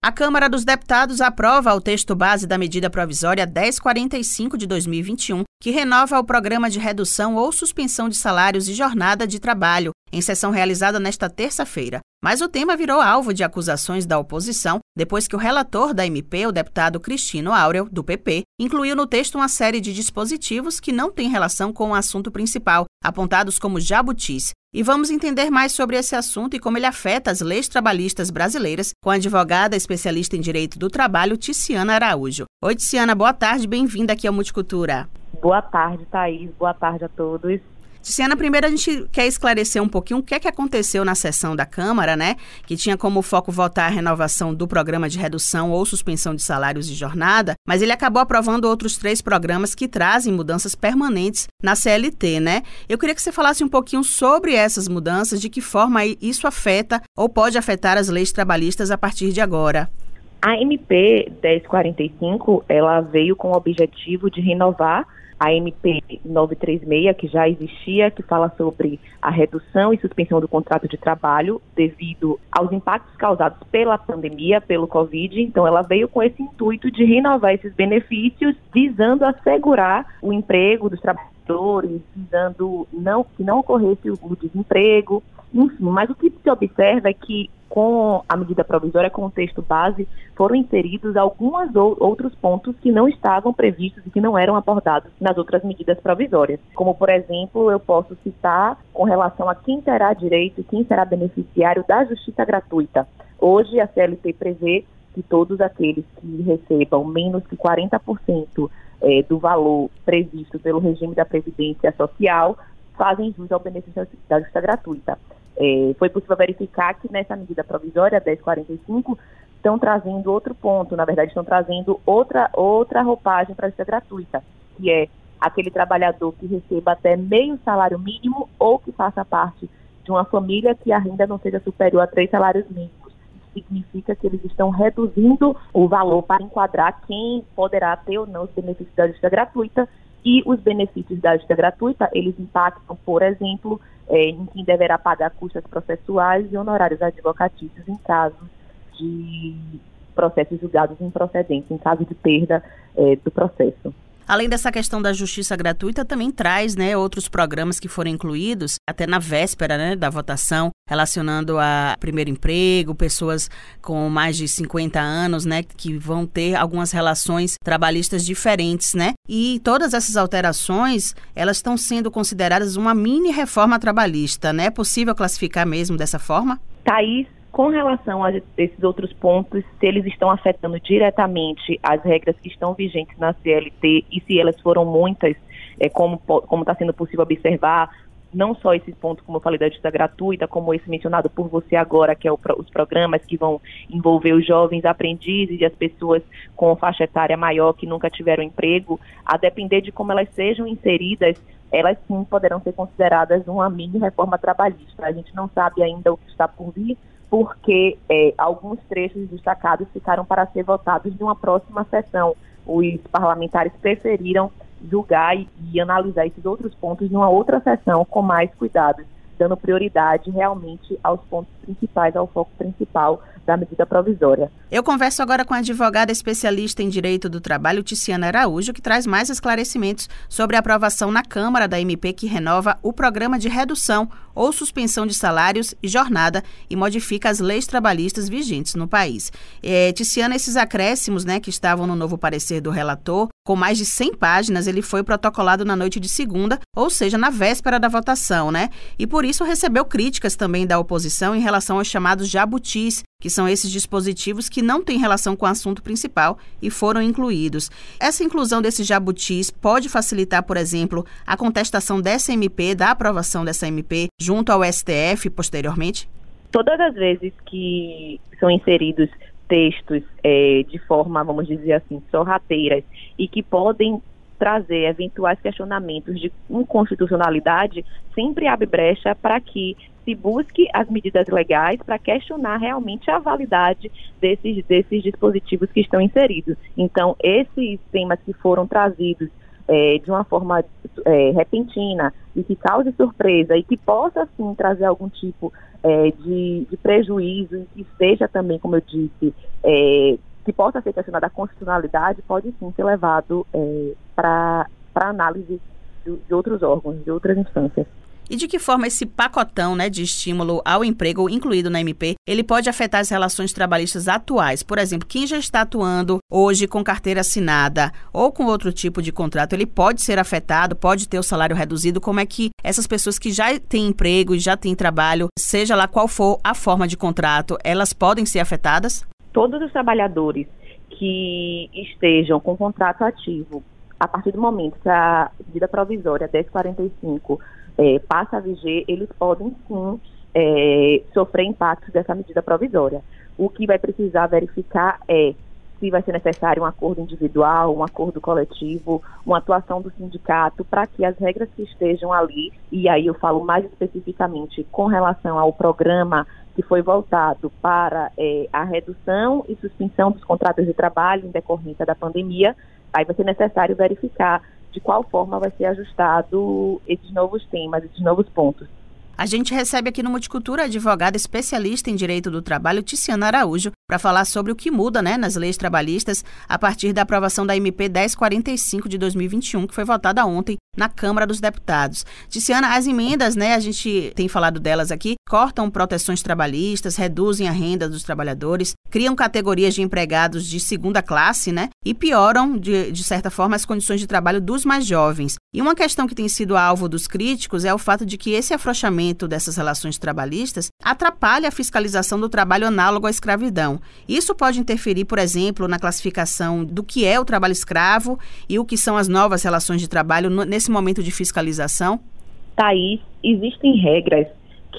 A Câmara dos Deputados aprova o texto base da medida provisória 1045 de 2021, que renova o programa de redução ou suspensão de salários e jornada de trabalho, em sessão realizada nesta terça-feira. Mas o tema virou alvo de acusações da oposição depois que o relator da MP, o deputado Cristino Áureo, do PP, incluiu no texto uma série de dispositivos que não têm relação com o assunto principal, apontados como jabutis. E vamos entender mais sobre esse assunto e como ele afeta as leis trabalhistas brasileiras com a advogada especialista em direito do trabalho, Ticiana Araújo. Oi, Ticiana, boa tarde, bem-vinda aqui ao Multicultura. Boa tarde, Thaís. Boa tarde a todos. Tiziana, primeiro a gente quer esclarecer um pouquinho o que é que aconteceu na sessão da Câmara, né? Que tinha como foco votar a renovação do programa de redução ou suspensão de salários de jornada, mas ele acabou aprovando outros três programas que trazem mudanças permanentes na CLT, né? Eu queria que você falasse um pouquinho sobre essas mudanças, de que forma isso afeta ou pode afetar as leis trabalhistas a partir de agora. A MP 1045, ela veio com o objetivo de renovar a MP 936, que já existia, que fala sobre a redução e suspensão do contrato de trabalho devido aos impactos causados pela pandemia, pelo Covid. Então, ela veio com esse intuito de renovar esses benefícios, visando assegurar o emprego dos trabalhadores, visando não, que não ocorresse o desemprego, enfim. Mas o que se observa é que com a medida provisória, com o texto base, foram inseridos alguns outros pontos que não estavam previstos e que não eram abordados nas outras medidas provisórias. Como, por exemplo, eu posso citar com relação a quem terá direito e quem será beneficiário da justiça gratuita. Hoje, a CLT prevê que todos aqueles que recebam menos que 40% é, do valor previsto pelo regime da Previdência Social fazem jus ao benefício da justiça gratuita. É, foi possível verificar que nessa medida provisória 1045 estão trazendo outro ponto, na verdade estão trazendo outra outra roupagem para ser gratuita, que é aquele trabalhador que receba até meio salário mínimo ou que faça parte de uma família que a renda não seja superior a três salários mínimos. Isso significa que eles estão reduzindo o valor para enquadrar quem poderá ter ou não os benefícios da justiça gratuita e os benefícios da justiça gratuita, eles impactam, por exemplo, é, em quem deverá pagar custas processuais e honorários advocatícios em caso de processos julgados improcedentes, em caso de perda é, do processo. Além dessa questão da justiça gratuita, também traz né, outros programas que foram incluídos, até na véspera né, da votação, relacionando a primeiro emprego, pessoas com mais de 50 anos, né, que vão ter algumas relações trabalhistas diferentes, né? E todas essas alterações, elas estão sendo consideradas uma mini reforma trabalhista, né? É possível classificar mesmo dessa forma? Thaís, com relação a esses outros pontos, se eles estão afetando diretamente as regras que estão vigentes na CLT e se elas foram muitas, é, como está sendo possível observar, não só esse ponto, como eu falei, da justiça gratuita, como esse mencionado por você agora, que é o, os programas que vão envolver os jovens aprendizes e as pessoas com faixa etária maior que nunca tiveram emprego, a depender de como elas sejam inseridas, elas sim poderão ser consideradas uma mini reforma trabalhista. A gente não sabe ainda o que está por vir, porque é, alguns trechos destacados ficaram para ser votados em uma próxima sessão. Os parlamentares preferiram julgar e, e analisar esses outros pontos em uma outra sessão com mais cuidado, dando prioridade realmente aos pontos principais, ao foco principal da medida provisória. Eu converso agora com a advogada especialista em direito do trabalho, Ticiana Araújo, que traz mais esclarecimentos sobre a aprovação na Câmara da MP que renova o programa de redução ou suspensão de salários e jornada e modifica as leis trabalhistas vigentes no país. É, Ticiana, esses acréscimos né, que estavam no novo parecer do relator, com mais de 100 páginas, ele foi protocolado na noite de segunda, ou seja, na véspera da votação, né? E por isso recebeu críticas também da oposição em relação aos chamados jabutis, que são esses dispositivos que não têm relação com o assunto principal e foram incluídos. Essa inclusão desses jabutis pode facilitar, por exemplo, a contestação dessa MP, da aprovação dessa MP, junto ao STF posteriormente? Todas as vezes que são inseridos textos é, de forma, vamos dizer assim, sorrateiras e que podem trazer eventuais questionamentos de inconstitucionalidade, sempre abre brecha para que se busque as medidas legais para questionar realmente a validade desses, desses dispositivos que estão inseridos. Então, esses temas que foram trazidos é, de uma forma é, repentina e que cause surpresa e que possa, sim, trazer algum tipo é, de, de, prejuízo e que seja também, como eu disse, é, que possa ser questionada a constitucionalidade, pode sim ser levado é, para análise de, de outros órgãos, de outras instâncias. E de que forma esse pacotão né, de estímulo ao emprego incluído na MP, ele pode afetar as relações trabalhistas atuais? Por exemplo, quem já está atuando hoje com carteira assinada ou com outro tipo de contrato, ele pode ser afetado, pode ter o salário reduzido? Como é que essas pessoas que já têm emprego e já têm trabalho, seja lá qual for a forma de contrato, elas podem ser afetadas? Todos os trabalhadores que estejam com contrato ativo, a partir do momento que a medida provisória 1045 é, passa a viger, eles podem sim é, sofrer impactos dessa medida provisória. O que vai precisar verificar é se vai ser necessário um acordo individual, um acordo coletivo, uma atuação do sindicato para que as regras que estejam ali, e aí eu falo mais especificamente com relação ao programa que foi voltado para é, a redução e suspensão dos contratos de trabalho em decorrência da pandemia, aí vai ser necessário verificar de qual forma vai ser ajustado esses novos temas, esses novos pontos. A gente recebe aqui no Multicultura a advogada especialista em direito do trabalho, Tiziana Araújo, para falar sobre o que muda né, nas leis trabalhistas a partir da aprovação da MP 1045 de 2021, que foi votada ontem na Câmara dos Deputados. Tiziana, as emendas, né, a gente tem falado delas aqui, cortam proteções trabalhistas, reduzem a renda dos trabalhadores, criam categorias de empregados de segunda classe, né, e pioram, de, de certa forma, as condições de trabalho dos mais jovens. E uma questão que tem sido alvo dos críticos é o fato de que esse afrouxamento dessas relações trabalhistas atrapalha a fiscalização do trabalho análogo à escravidão. Isso pode interferir, por exemplo, na classificação do que é o trabalho escravo e o que são as novas relações de trabalho nesse nesse momento de fiscalização? Thaís, existem regras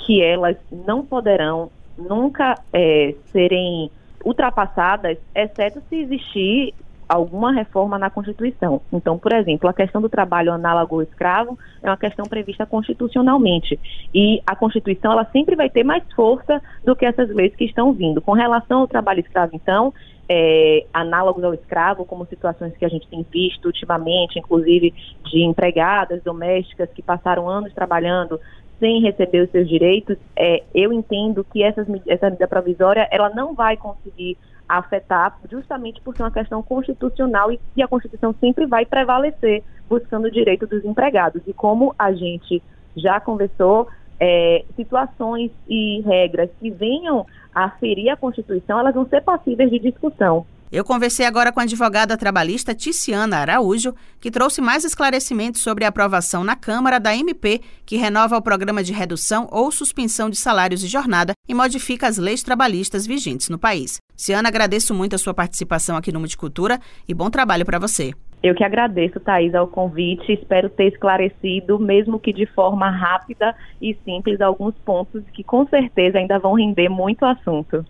que elas não poderão nunca é, serem ultrapassadas, exceto se existir alguma reforma na Constituição. Então, por exemplo, a questão do trabalho análogo ao escravo é uma questão prevista constitucionalmente. E a Constituição, ela sempre vai ter mais força do que essas leis que estão vindo. Com relação ao trabalho escravo, então, é, análogos ao escravo, como situações que a gente tem visto ultimamente, inclusive de empregadas domésticas que passaram anos trabalhando sem receber os seus direitos, é, eu entendo que essas, essa medida provisória ela não vai conseguir afetar, justamente por ser uma questão constitucional e, e a Constituição sempre vai prevalecer buscando o direito dos empregados. E como a gente já conversou, é, situações e regras que venham a ferir a Constituição, elas vão ser passíveis de discussão. Eu conversei agora com a advogada trabalhista Ticiana Araújo, que trouxe mais esclarecimentos sobre a aprovação na Câmara da MP, que renova o programa de redução ou suspensão de salários e jornada e modifica as leis trabalhistas vigentes no país. Ciana, agradeço muito a sua participação aqui no Multicultura e bom trabalho para você. Eu que agradeço, Thais, ao convite. Espero ter esclarecido, mesmo que de forma rápida e simples, alguns pontos que com certeza ainda vão render muito assunto.